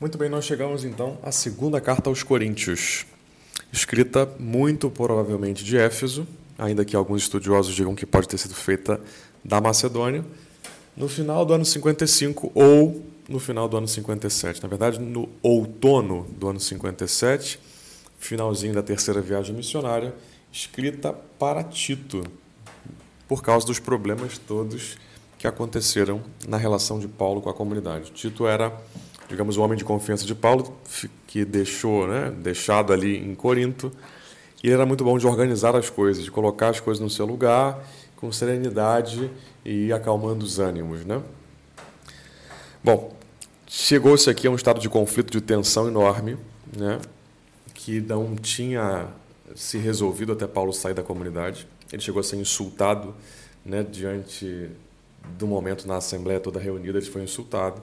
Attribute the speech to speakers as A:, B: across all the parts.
A: Muito bem, nós chegamos então à segunda carta aos Coríntios, escrita muito provavelmente de Éfeso, ainda que alguns estudiosos digam que pode ter sido feita da Macedônia, no final do ano 55 ou no final do ano 57. Na verdade, no outono do ano 57, finalzinho da terceira viagem missionária, escrita para Tito, por causa dos problemas todos que aconteceram na relação de Paulo com a comunidade. Tito era digamos, o homem de confiança de Paulo, que deixou, né, deixado ali em Corinto, e ele era muito bom de organizar as coisas, de colocar as coisas no seu lugar, com serenidade e acalmando os ânimos, né? Bom, chegou-se aqui a um estado de conflito, de tensão enorme, né, que não tinha se resolvido até Paulo sair da comunidade. Ele chegou a ser insultado, né, diante do momento na assembleia toda reunida, ele foi insultado.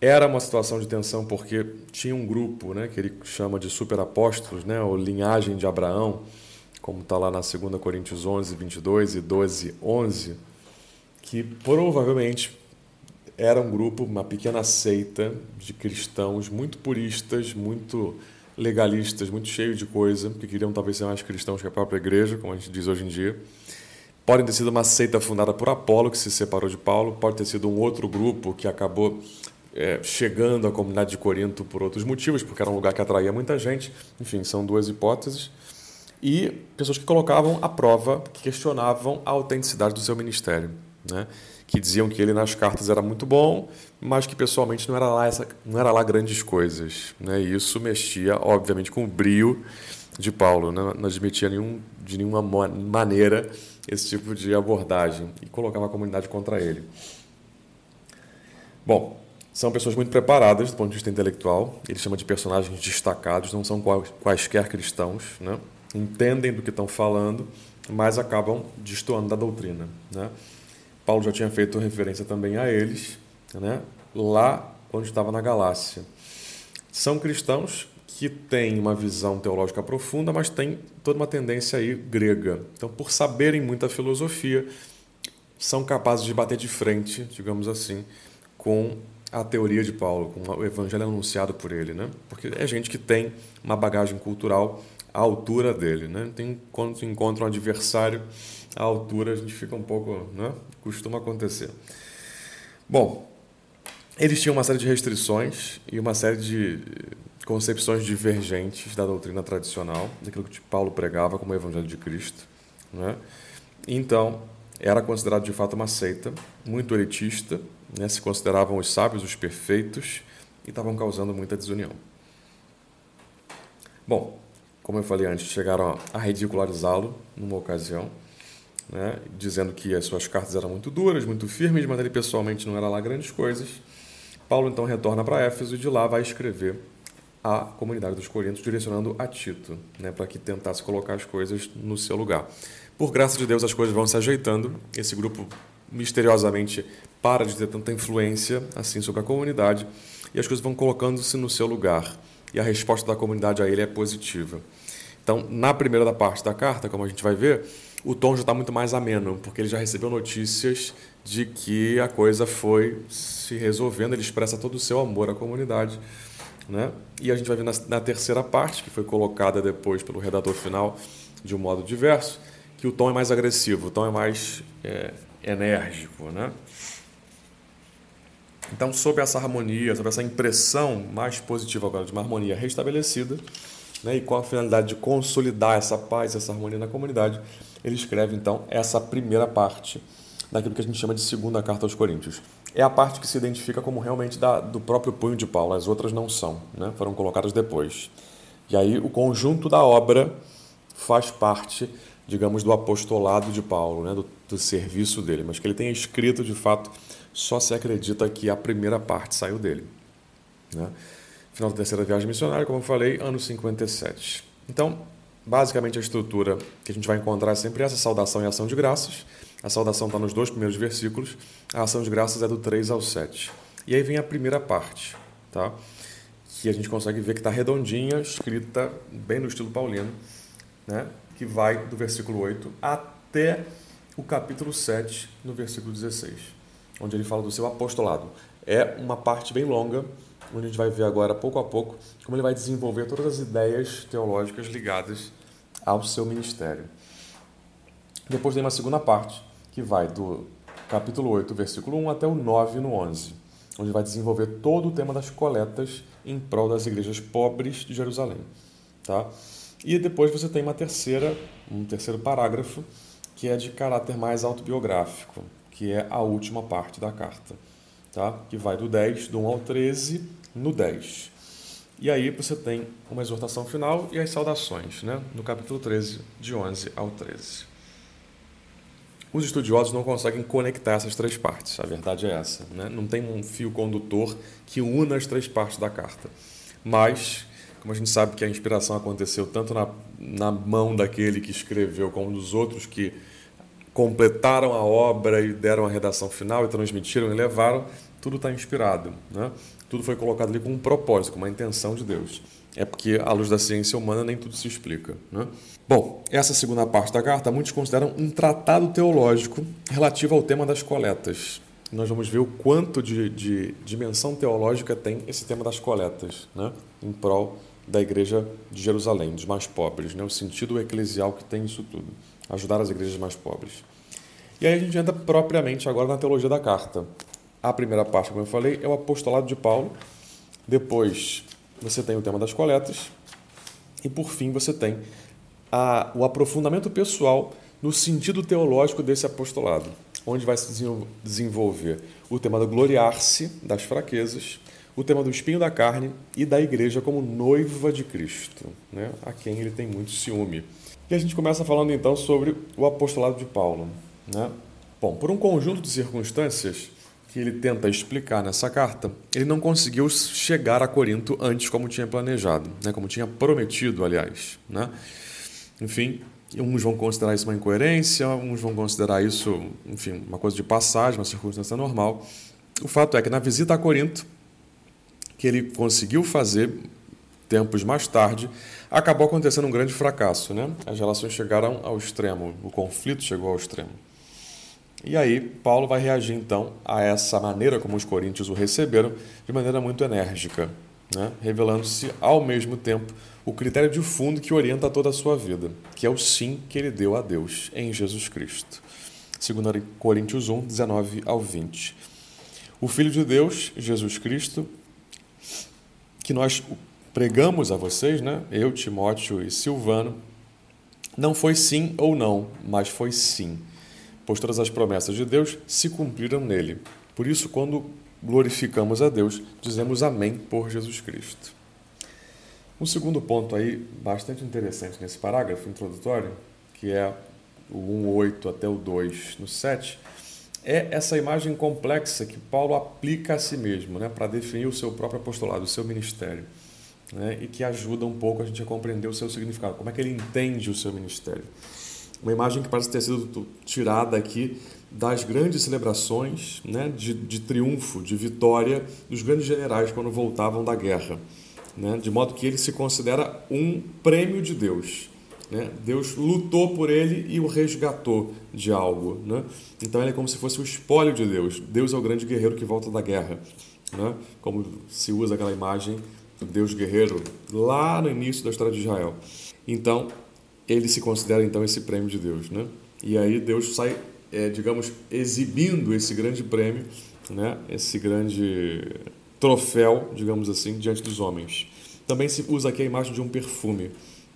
A: Era uma situação de tensão porque tinha um grupo, né, que ele chama de superapóstolos, né, ou linhagem de Abraão, como está lá na 2 Coríntios 11, 22 e 12, 11, que provavelmente era um grupo, uma pequena seita de cristãos muito puristas, muito legalistas, muito cheios de coisa, que queriam talvez ser mais cristãos que a própria igreja, como a gente diz hoje em dia. Podem ter sido uma seita fundada por Apolo, que se separou de Paulo, pode ter sido um outro grupo que acabou é, chegando à comunidade de Corinto por outros motivos, porque era um lugar que atraía muita gente. Enfim, são duas hipóteses. E pessoas que colocavam à prova, que questionavam a autenticidade do seu ministério. Né? Que diziam que ele nas cartas era muito bom, mas que pessoalmente não era lá, essa, não era lá grandes coisas. Né? E isso mexia, obviamente, com o brio de Paulo. Né? Não admitia nenhum, de nenhuma maneira esse tipo de abordagem e colocava a comunidade contra ele. Bom, são pessoas muito preparadas do ponto de vista intelectual, ele chama de personagens destacados, não são quaisquer cristãos, né? entendem do que estão falando, mas acabam destoando da doutrina. Né? Paulo já tinha feito referência também a eles, né? lá onde estava na Galácia. São cristãos que têm uma visão teológica profunda, mas têm toda uma tendência aí grega. Então, por saberem muita filosofia, são capazes de bater de frente, digamos assim, com a teoria de Paulo, com o evangelho anunciado por ele, né? Porque é gente que tem uma bagagem cultural à altura dele, né? Tem quando encontra um adversário à altura, a gente fica um pouco, né? Costuma acontecer. Bom, eles tinham uma série de restrições e uma série de concepções divergentes da doutrina tradicional, daquilo que Paulo pregava como o evangelho de Cristo, né? Então, era considerado de fato uma seita muito elitista, né, se consideravam os sábios, os perfeitos, e estavam causando muita desunião. Bom, como eu falei antes, chegaram a ridicularizá-lo numa ocasião, né, dizendo que as suas cartas eram muito duras, muito firmes, mas ele pessoalmente não era lá grandes coisas. Paulo então retorna para Éfeso e de lá vai escrever a comunidade dos Coríntios, direcionando a Tito, né, para que tentasse colocar as coisas no seu lugar. Por graça de Deus, as coisas vão se ajeitando. Esse grupo misteriosamente para de ter tanta influência assim sobre a comunidade e as coisas vão colocando-se no seu lugar. E a resposta da comunidade a ele é positiva. Então, na primeira da parte da carta, como a gente vai ver, o tom já está muito mais ameno, porque ele já recebeu notícias de que a coisa foi se resolvendo, ele expressa todo o seu amor à comunidade. Né? E a gente vai ver na, na terceira parte, que foi colocada depois pelo redator final de um modo diverso, que o tom é mais agressivo, o tom é mais é, enérgico. Né? Então, sob essa harmonia, sob essa impressão mais positiva agora de uma harmonia restabelecida, né, e com a finalidade de consolidar essa paz, essa harmonia na comunidade, ele escreve então essa primeira parte daquilo que a gente chama de segunda carta aos Coríntios. É a parte que se identifica como realmente da, do próprio punho de Paulo, as outras não são, né, foram colocadas depois. E aí o conjunto da obra faz parte, digamos, do apostolado de Paulo, né, do, do serviço dele, mas que ele tenha escrito de fato só se acredita que a primeira parte saiu dele. Né? Final da terceira viagem missionária, como eu falei, ano 57. Então, basicamente a estrutura que a gente vai encontrar é sempre essa saudação e ação de graças. A saudação está nos dois primeiros versículos, a ação de graças é do 3 ao 7. E aí vem a primeira parte, tá? que a gente consegue ver que está redondinha, escrita bem no estilo paulino, né? que vai do versículo 8 até o capítulo 7, no versículo 16 onde ele fala do seu apostolado. É uma parte bem longa, onde a gente vai ver agora, pouco a pouco, como ele vai desenvolver todas as ideias teológicas ligadas ao seu ministério. Depois tem uma segunda parte, que vai do capítulo 8, versículo 1 até o 9 no 11, onde vai desenvolver todo o tema das coletas em prol das igrejas pobres de Jerusalém, tá? E depois você tem uma terceira, um terceiro parágrafo que é de caráter mais autobiográfico, que é a última parte da carta, tá? Que vai do 10, do 1 ao 13, no 10. E aí você tem uma exortação final e as saudações, né? No capítulo 13, de 11 ao 13. Os estudiosos não conseguem conectar essas três partes, a verdade é essa. Né? Não tem um fio condutor que una as três partes da carta. Mas, como a gente sabe que a inspiração aconteceu tanto na, na mão daquele que escreveu, como dos outros que completaram a obra e deram a redação final e transmitiram e levaram, tudo está inspirado. Né? Tudo foi colocado ali com um propósito, com uma intenção de Deus. É porque, à luz da ciência humana, nem tudo se explica. Né? Bom, essa segunda parte da carta muitos consideram um tratado teológico relativo ao tema das coletas. Nós vamos ver o quanto de, de dimensão teológica tem esse tema das coletas, né? em prol da igreja de Jerusalém, dos mais pobres, né? o sentido eclesial que tem isso tudo, ajudar as igrejas mais pobres. E aí a gente entra propriamente agora na teologia da carta. A primeira parte, como eu falei, é o apostolado de Paulo. Depois você tem o tema das coletas. E por fim você tem a, o aprofundamento pessoal no sentido teológico desse apostolado, onde vai se desenvolver o tema do gloriar-se das fraquezas, o tema do espinho da carne e da igreja como noiva de Cristo, né? a quem ele tem muito ciúme. E a gente começa falando então sobre o apostolado de Paulo. Né? Bom, por um conjunto de circunstâncias que ele tenta explicar nessa carta, ele não conseguiu chegar a Corinto antes como tinha planejado, né? como tinha prometido, aliás. Né? Enfim, uns vão considerar isso uma incoerência, uns vão considerar isso, enfim, uma coisa de passagem, uma circunstância normal. O fato é que na visita a Corinto, que ele conseguiu fazer tempos mais tarde, acabou acontecendo um grande fracasso. Né? As relações chegaram ao extremo, o conflito chegou ao extremo. E aí, Paulo vai reagir então a essa maneira como os coríntios o receberam, de maneira muito enérgica, né? revelando-se ao mesmo tempo o critério de fundo que orienta toda a sua vida, que é o sim que ele deu a Deus em Jesus Cristo. 2 Coríntios 1, 19 ao 20. O Filho de Deus, Jesus Cristo, que nós pregamos a vocês, né? eu, Timóteo e Silvano, não foi sim ou não, mas foi sim, pois todas as promessas de Deus se cumpriram nele. Por isso, quando glorificamos a Deus, dizemos amém por Jesus Cristo. Um segundo ponto aí bastante interessante nesse parágrafo introdutório, que é o 1.8 até o 2 no 7, é essa imagem complexa que Paulo aplica a si mesmo né, para definir o seu próprio apostolado, o seu ministério, né, e que ajuda um pouco a gente a compreender o seu significado, como é que ele entende o seu ministério. Uma imagem que parece ter sido tirada aqui das grandes celebrações né, de, de triunfo, de vitória dos grandes generais quando voltavam da guerra né? de modo que ele se considera um prêmio de Deus. Né? Deus lutou por ele e o resgatou de algo. Né? Então ele é como se fosse o espólio de Deus. Deus é o grande guerreiro que volta da guerra. Né? Como se usa aquela imagem Deus guerreiro lá no início da história de Israel. Então ele se considera então esse prêmio de Deus. Né? E aí Deus sai, é, digamos, exibindo esse grande prêmio, né? esse grande troféu, digamos assim, diante dos homens. Também se usa aqui a imagem de um perfume,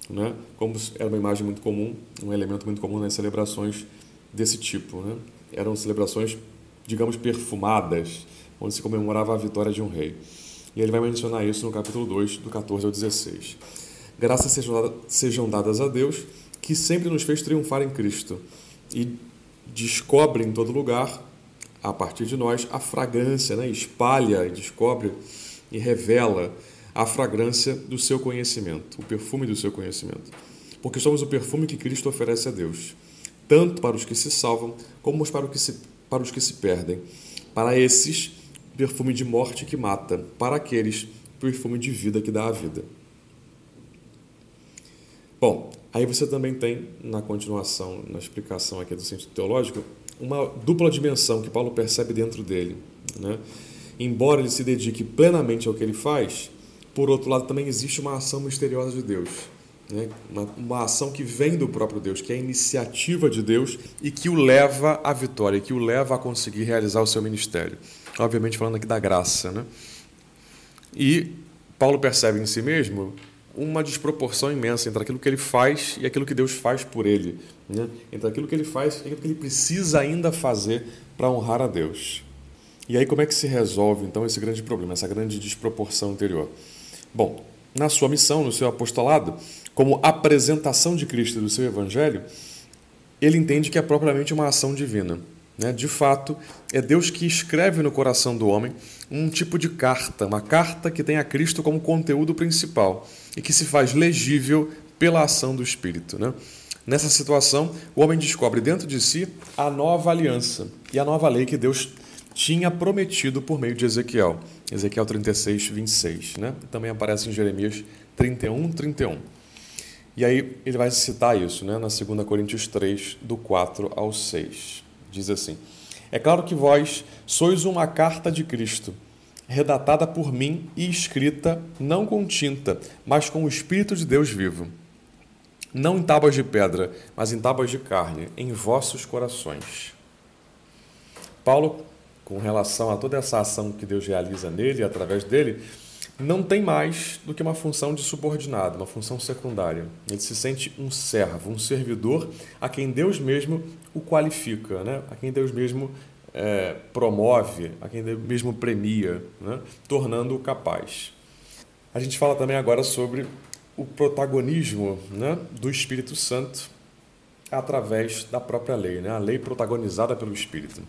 A: né? como era uma imagem muito comum, um elemento muito comum nas celebrações desse tipo. Né? Eram celebrações, digamos, perfumadas, onde se comemorava a vitória de um rei. E ele vai mencionar isso no capítulo 2, do 14 ao 16. Graças sejam dadas a Deus, que sempre nos fez triunfar em Cristo e descobre em todo lugar a partir de nós a fragrância, né? espalha descobre e revela a fragrância do seu conhecimento, o perfume do seu conhecimento. Porque somos o perfume que Cristo oferece a Deus, tanto para os que se salvam, como para, que se, para os que se perdem. Para esses, perfume de morte que mata, para aqueles, perfume de vida que dá a vida. Bom, aí você também tem, na continuação, na explicação aqui do sentido teológico, uma dupla dimensão que Paulo percebe dentro dele. Né? embora ele se dedique plenamente ao que ele faz, por outro lado também existe uma ação misteriosa de Deus. Né? Uma, uma ação que vem do próprio Deus, que é a iniciativa de Deus e que o leva à vitória, que o leva a conseguir realizar o seu ministério. Obviamente, falando aqui da graça. Né? E Paulo percebe em si mesmo uma desproporção imensa entre aquilo que ele faz e aquilo que Deus faz por ele, né? entre aquilo que ele faz e aquilo que ele precisa ainda fazer para honrar a Deus. E aí como é que se resolve então esse grande problema, essa grande desproporção interior? Bom, na sua missão, no seu apostolado, como apresentação de Cristo e do seu evangelho, ele entende que é propriamente uma ação divina. Né? De fato, é Deus que escreve no coração do homem um tipo de carta, uma carta que tem a Cristo como conteúdo principal e que se faz legível pela ação do Espírito. Né? Nessa situação, o homem descobre dentro de si a nova aliança e a nova lei que Deus tinha prometido por meio de Ezequiel. Ezequiel 36, 26. Né? Também aparece em Jeremias 31, 31. E aí ele vai citar isso né? na 2 Coríntios 3, do 4 ao 6. Diz assim: É claro que vós sois uma carta de Cristo, redatada por mim e escrita não com tinta, mas com o Espírito de Deus vivo. Não em tábuas de pedra, mas em tábuas de carne, em vossos corações. Paulo, com relação a toda essa ação que Deus realiza nele e através dele, não tem mais do que uma função de subordinado, uma função secundária. Ele se sente um servo, um servidor a quem Deus mesmo o qualifica, né? a quem Deus mesmo é, promove, a quem Deus mesmo premia, né? tornando-o capaz. A gente fala também agora sobre o protagonismo né? do Espírito Santo através da própria lei, né? a lei protagonizada pelo Espírito.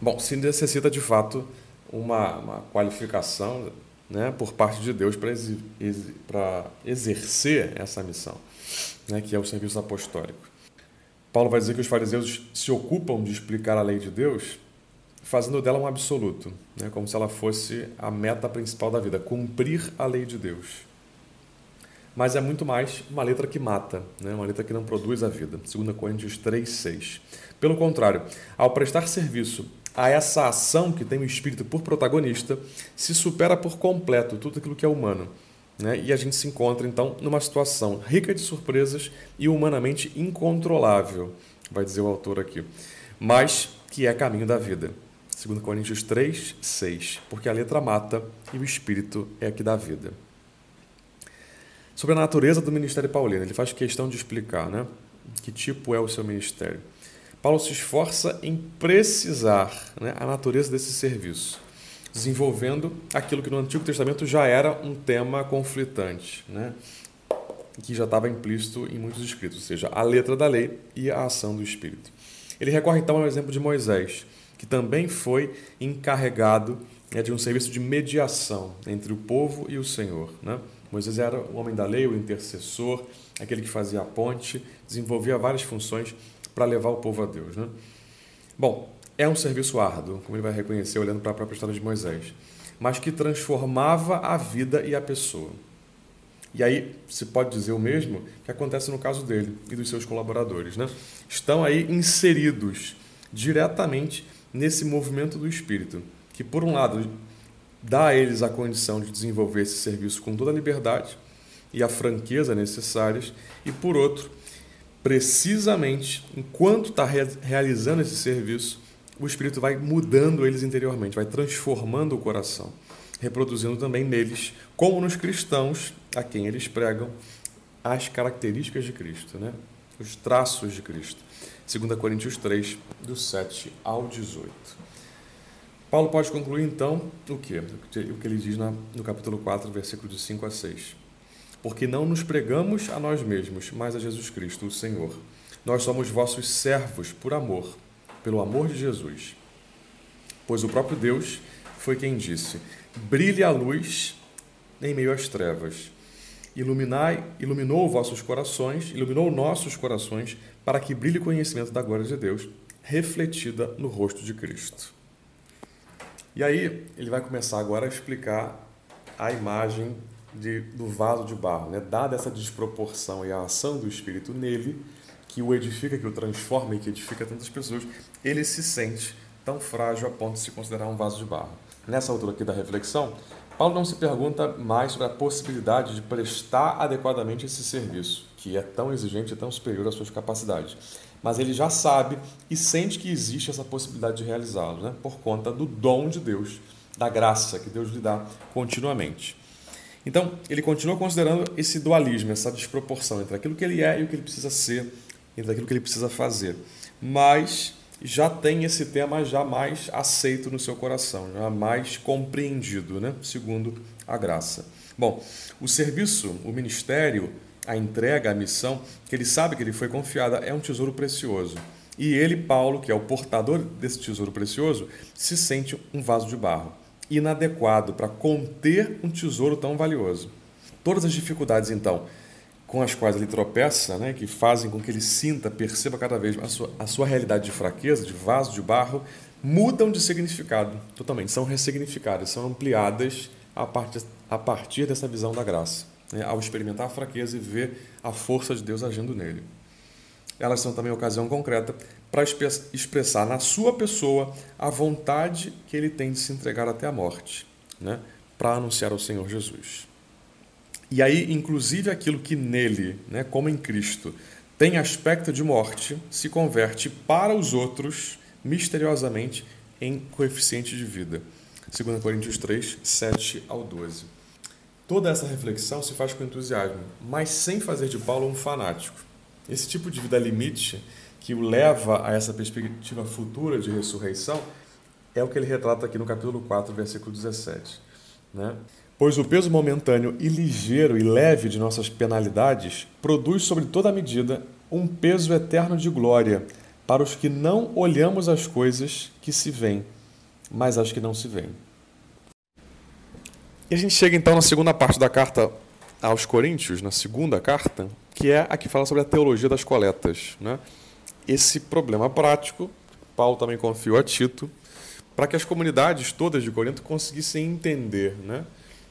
A: Bom, se necessita de fato uma, uma qualificação né, por parte de Deus para exercer essa missão, né, que é o serviço apostólico. Paulo vai dizer que os fariseus se ocupam de explicar a lei de Deus, fazendo dela um absoluto, né, como se ela fosse a meta principal da vida, cumprir a lei de Deus. Mas é muito mais uma letra que mata, né, uma letra que não produz a vida. 2 Coríntios 3, 6. Pelo contrário, ao prestar serviço a essa ação que tem o espírito por protagonista, se supera por completo tudo aquilo que é humano. Né? E a gente se encontra, então, numa situação rica de surpresas e humanamente incontrolável, vai dizer o autor aqui, mas que é caminho da vida. 2 Coríntios 3, 6. Porque a letra mata e o espírito é que dá vida. Sobre a natureza do ministério paulino, ele faz questão de explicar né? que tipo é o seu ministério. Paulo se esforça em precisar né, a natureza desse serviço, desenvolvendo aquilo que no Antigo Testamento já era um tema conflitante, né, que já estava implícito em muitos escritos, ou seja, a letra da lei e a ação do Espírito. Ele recorre então ao exemplo de Moisés, que também foi encarregado né, de um serviço de mediação entre o povo e o Senhor. Né? Moisés era o homem da lei, o intercessor, aquele que fazia a ponte, desenvolvia várias funções para levar o povo a Deus. Né? Bom, é um serviço árduo, como ele vai reconhecer olhando para a própria história de Moisés, mas que transformava a vida e a pessoa. E aí se pode dizer o mesmo que acontece no caso dele e dos seus colaboradores. Né? Estão aí inseridos diretamente nesse movimento do Espírito, que por um lado dá a eles a condição de desenvolver esse serviço com toda a liberdade e a franqueza necessárias, e por outro, precisamente enquanto está realizando esse serviço, o Espírito vai mudando eles interiormente, vai transformando o coração, reproduzindo também neles, como nos cristãos a quem eles pregam, as características de Cristo, né? os traços de Cristo. 2 Coríntios 3, do 7 ao 18. Paulo pode concluir então o que? O que ele diz no capítulo 4, versículo de 5 a 6 porque não nos pregamos a nós mesmos, mas a Jesus Cristo, o Senhor. Nós somos vossos servos por amor, pelo amor de Jesus. Pois o próprio Deus foi quem disse: Brilhe a luz em meio às trevas. Iluminai, iluminou vossos corações, iluminou nossos corações, para que brilhe o conhecimento da glória de Deus, refletida no rosto de Cristo. E aí, ele vai começar agora a explicar a imagem de, do vaso de barro, né? dada essa desproporção e a ação do Espírito nele, que o edifica, que o transforma e que edifica tantas pessoas, ele se sente tão frágil a ponto de se considerar um vaso de barro. nessa altura aqui da reflexão, Paulo não se pergunta mais sobre a possibilidade de prestar adequadamente esse serviço, que é tão exigente e tão superior às suas capacidades. Mas ele já sabe e sente que existe essa possibilidade de realizá-lo, né? por conta do dom de Deus, da graça que Deus lhe dá continuamente. Então, ele continua considerando esse dualismo, essa desproporção entre aquilo que ele é e o que ele precisa ser, entre aquilo que ele precisa fazer. Mas já tem esse tema já mais aceito no seu coração, já mais compreendido, né? segundo a graça. Bom, o serviço, o ministério, a entrega, a missão, que ele sabe que ele foi confiada, é um tesouro precioso. E ele, Paulo, que é o portador desse tesouro precioso, se sente um vaso de barro, inadequado para conter um tesouro tão valioso. Todas as dificuldades, então, com as quais ele tropeça, né, que fazem com que ele sinta, perceba cada vez a sua, a sua realidade de fraqueza, de vaso de barro, mudam de significado totalmente, são ressignificadas, são ampliadas a partir, a partir dessa visão da graça, né, ao experimentar a fraqueza e ver a força de Deus agindo nele. Elas são também ocasião concreta para expressar na sua pessoa a vontade que ele tem de se entregar até a morte, né, para anunciar ao Senhor Jesus. E aí, inclusive, aquilo que nele, né, como em Cristo, tem aspecto de morte, se converte para os outros, misteriosamente, em coeficiente de vida. 2 Coríntios 3, 7 ao 12. Toda essa reflexão se faz com entusiasmo, mas sem fazer de Paulo um fanático. Esse tipo de vida limite, que o leva a essa perspectiva futura de ressurreição, é o que ele retrata aqui no capítulo 4, versículo 17. Né? Pois o peso momentâneo e ligeiro e leve de nossas penalidades produz sobre toda a medida um peso eterno de glória para os que não olhamos as coisas que se veem, mas as que não se veem. E a gente chega então na segunda parte da carta aos Coríntios, na segunda carta, que é a que fala sobre a teologia das coletas. Né? Esse problema prático, Paulo também confiou a Tito, para que as comunidades todas de Corinto conseguissem entender. Né?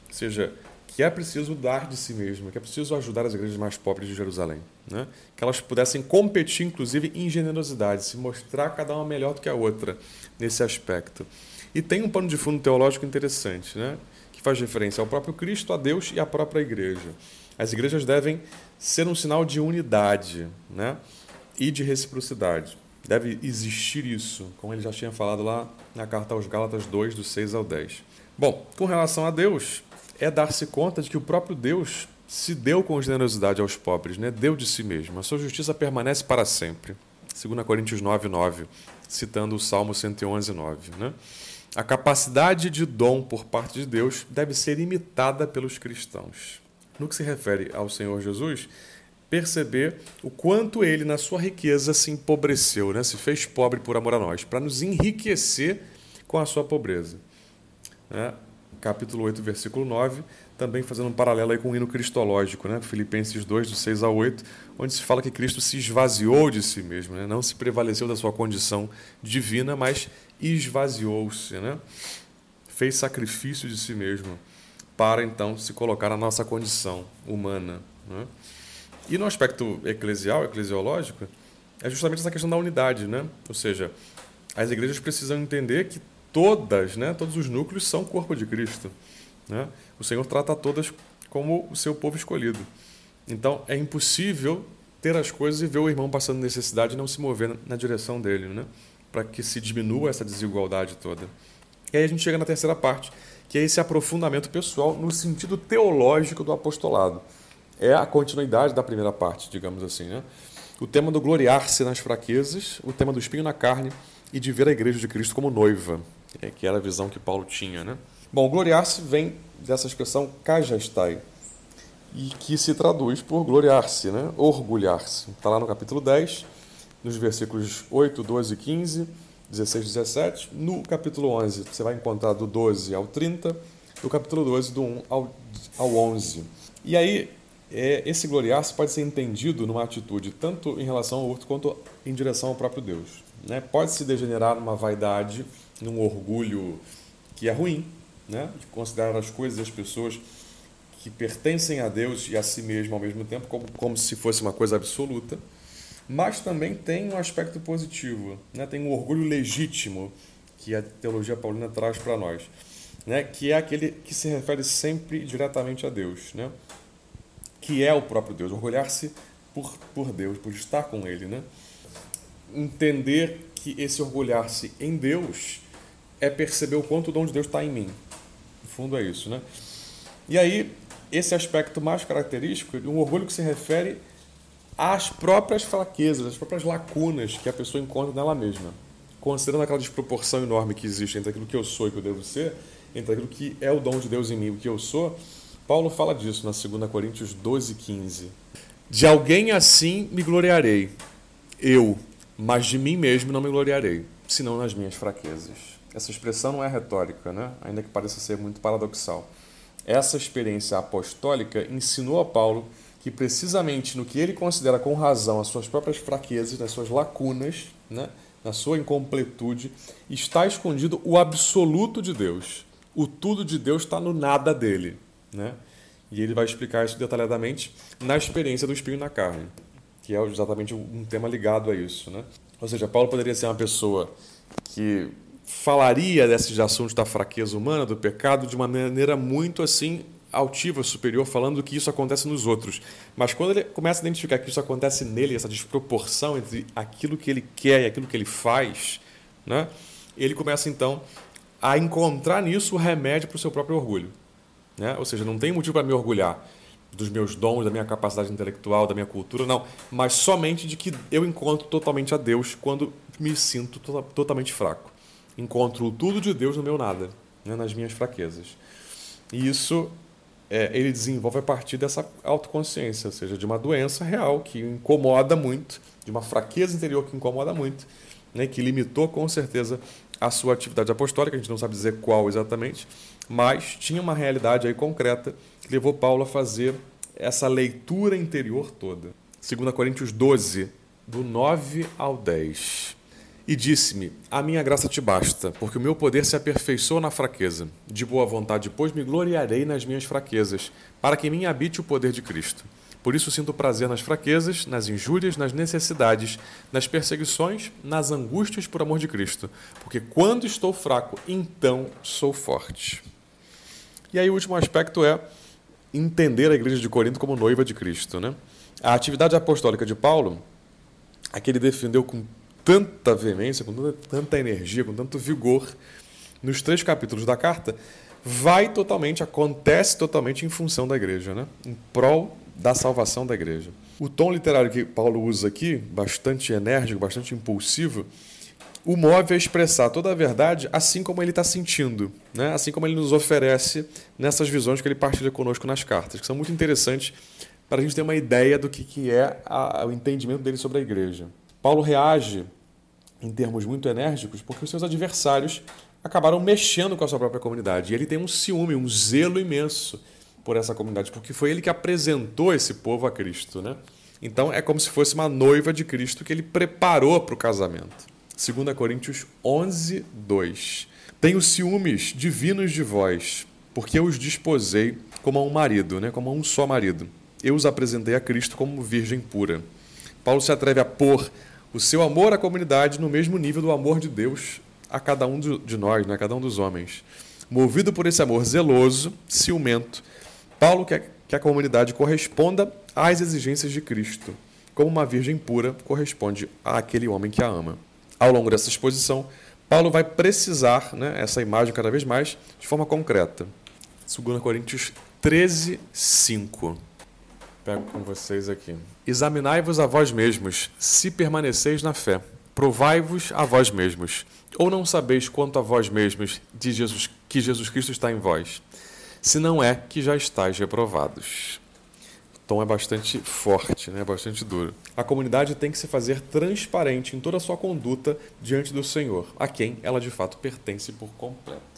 A: Ou seja, que é preciso dar de si mesmo, que é preciso ajudar as igrejas mais pobres de Jerusalém. Né? Que elas pudessem competir, inclusive, em generosidade, se mostrar cada uma melhor do que a outra nesse aspecto. E tem um pano de fundo teológico interessante, né? Que faz referência ao próprio Cristo, a Deus e à própria igreja. As igrejas devem ser um sinal de unidade né? e de reciprocidade. Deve existir isso, como ele já tinha falado lá na carta aos Gálatas 2, do 6 ao 10. Bom, com relação a Deus, é dar-se conta de que o próprio Deus se deu com generosidade aos pobres, né? deu de si mesmo. A sua justiça permanece para sempre. 2 Coríntios 9, 9, citando o Salmo 111, 9. Né? A capacidade de dom por parte de Deus deve ser imitada pelos cristãos. No que se refere ao Senhor Jesus, perceber o quanto ele, na sua riqueza, se empobreceu, né? se fez pobre por amor a nós, para nos enriquecer com a sua pobreza. Né? capítulo 8, versículo 9, também fazendo um paralelo aí com o hino cristológico, né? Filipenses 2, do 6 a 8, onde se fala que Cristo se esvaziou de si mesmo, né? não se prevaleceu da sua condição divina, mas esvaziou-se, né? fez sacrifício de si mesmo, para então se colocar na nossa condição humana. Né? E no aspecto eclesial, eclesiológico, é justamente essa questão da unidade, né? ou seja, as igrejas precisam entender que todas, né, todos os núcleos são corpo de Cristo. Né? O Senhor trata todas como o seu povo escolhido. Então é impossível ter as coisas e ver o irmão passando necessidade e não se mover na direção dele, né? para que se diminua essa desigualdade toda. E aí a gente chega na terceira parte, que é esse aprofundamento pessoal no sentido teológico do apostolado. É a continuidade da primeira parte, digamos assim. Né? O tema do gloriar-se nas fraquezas, o tema do espinho na carne e de ver a igreja de Cristo como noiva, é, que era a visão que Paulo tinha. Né? Bom, gloriar-se vem dessa expressão kajastai, e que se traduz por gloriar-se, né? orgulhar-se. Está lá no capítulo 10, nos versículos 8, 12 e 15, 16 e 17. No capítulo 11, você vai encontrar do 12 ao 30, no capítulo 12, do 1 ao, ao 11. E aí, é, esse gloriar-se pode ser entendido numa atitude tanto em relação ao outro quanto em direção ao próprio Deus. Né? Pode se degenerar numa vaidade num orgulho que é ruim, né? de considerar as coisas e as pessoas que pertencem a Deus e a si mesmo ao mesmo tempo como, como se fosse uma coisa absoluta, mas também tem um aspecto positivo, né? tem um orgulho legítimo que a teologia paulina traz para nós. né, que é aquele que se refere sempre diretamente a Deus, né, que é o próprio Deus, orgulhar-se por, por Deus, por estar com Ele. Né? Entender que esse orgulhar-se em Deus é perceber o quanto o dom de Deus está em mim. Fundo é isso. Né? E aí, esse aspecto mais característico de um orgulho que se refere às próprias fraquezas, às próprias lacunas que a pessoa encontra nela mesma. Considerando aquela desproporção enorme que existe entre aquilo que eu sou e que eu devo ser, entre aquilo que é o dom de Deus em mim e o que eu sou, Paulo fala disso na 2 Coríntios 12, 15. De alguém assim me gloriarei, eu, mas de mim mesmo não me gloriarei, senão nas minhas fraquezas. Essa expressão não é retórica, né? ainda que pareça ser muito paradoxal. Essa experiência apostólica ensinou a Paulo que precisamente no que ele considera com razão as suas próprias fraquezas, nas suas lacunas, né? na sua incompletude, está escondido o absoluto de Deus. O tudo de Deus está no nada dele. Né? E ele vai explicar isso detalhadamente na experiência do espinho na carne, que é exatamente um tema ligado a isso. Né? Ou seja, Paulo poderia ser uma pessoa que falaria desses assuntos da fraqueza humana, do pecado, de uma maneira muito assim altiva, superior, falando que isso acontece nos outros. Mas quando ele começa a identificar que isso acontece nele, essa desproporção entre aquilo que ele quer e aquilo que ele faz, né, ele começa então a encontrar nisso o remédio para o seu próprio orgulho. Né? Ou seja, não tem motivo para me orgulhar dos meus dons, da minha capacidade intelectual, da minha cultura, não, mas somente de que eu encontro totalmente a Deus quando me sinto to totalmente fraco. Encontro tudo de Deus no meu nada, né? nas minhas fraquezas. E isso é, ele desenvolve a partir dessa autoconsciência, ou seja, de uma doença real que incomoda muito, de uma fraqueza interior que incomoda muito, né, que limitou com certeza a sua atividade apostólica, a gente não sabe dizer qual exatamente, mas tinha uma realidade aí concreta levou Paulo a fazer essa leitura interior toda. 2 Coríntios 12, do 9 ao 10. E disse-me: A minha graça te basta, porque o meu poder se aperfeiçoa na fraqueza. De boa vontade, pois, me gloriarei nas minhas fraquezas, para que em mim habite o poder de Cristo. Por isso sinto prazer nas fraquezas, nas injúrias, nas necessidades, nas perseguições, nas angústias por amor de Cristo. Porque quando estou fraco, então sou forte. E aí o último aspecto é entender a igreja de Corinto como noiva de Cristo. Né? A atividade apostólica de Paulo, a que ele defendeu com tanta veemência, com tanta energia, com tanto vigor, nos três capítulos da carta, vai totalmente, acontece totalmente em função da igreja, né? em prol da salvação da igreja. O tom literário que Paulo usa aqui, bastante enérgico, bastante impulsivo, o move a expressar toda a verdade assim como ele está sentindo, né? assim como ele nos oferece nessas visões que ele partilha conosco nas cartas, que são muito interessantes para a gente ter uma ideia do que, que é a, o entendimento dele sobre a igreja. Paulo reage em termos muito enérgicos porque os seus adversários acabaram mexendo com a sua própria comunidade. E ele tem um ciúme, um zelo imenso por essa comunidade, porque foi ele que apresentou esse povo a Cristo. Né? Então é como se fosse uma noiva de Cristo que ele preparou para o casamento. 2 Coríntios 11, 2. Tenho ciúmes divinos de vós, porque eu os disposei como a um marido, né? como a um só marido. Eu os apresentei a Cristo como virgem pura. Paulo se atreve a pôr o seu amor à comunidade no mesmo nível do amor de Deus a cada um de nós, né? a cada um dos homens. Movido por esse amor zeloso, ciumento, Paulo quer que a comunidade corresponda às exigências de Cristo, como uma virgem pura corresponde àquele homem que a ama ao longo dessa exposição, Paulo vai precisar né, essa imagem cada vez mais de forma concreta. 2 Coríntios 13, 5. Pego com vocês aqui. Examinai-vos a vós mesmos, se permaneceis na fé. Provai-vos a vós mesmos. Ou não sabeis quanto a vós mesmos de Jesus, que Jesus Cristo está em vós? Se não é que já estáis reprovados tom é bastante forte, né? bastante duro. A comunidade tem que se fazer transparente em toda a sua conduta diante do Senhor, a quem ela de fato pertence por completo.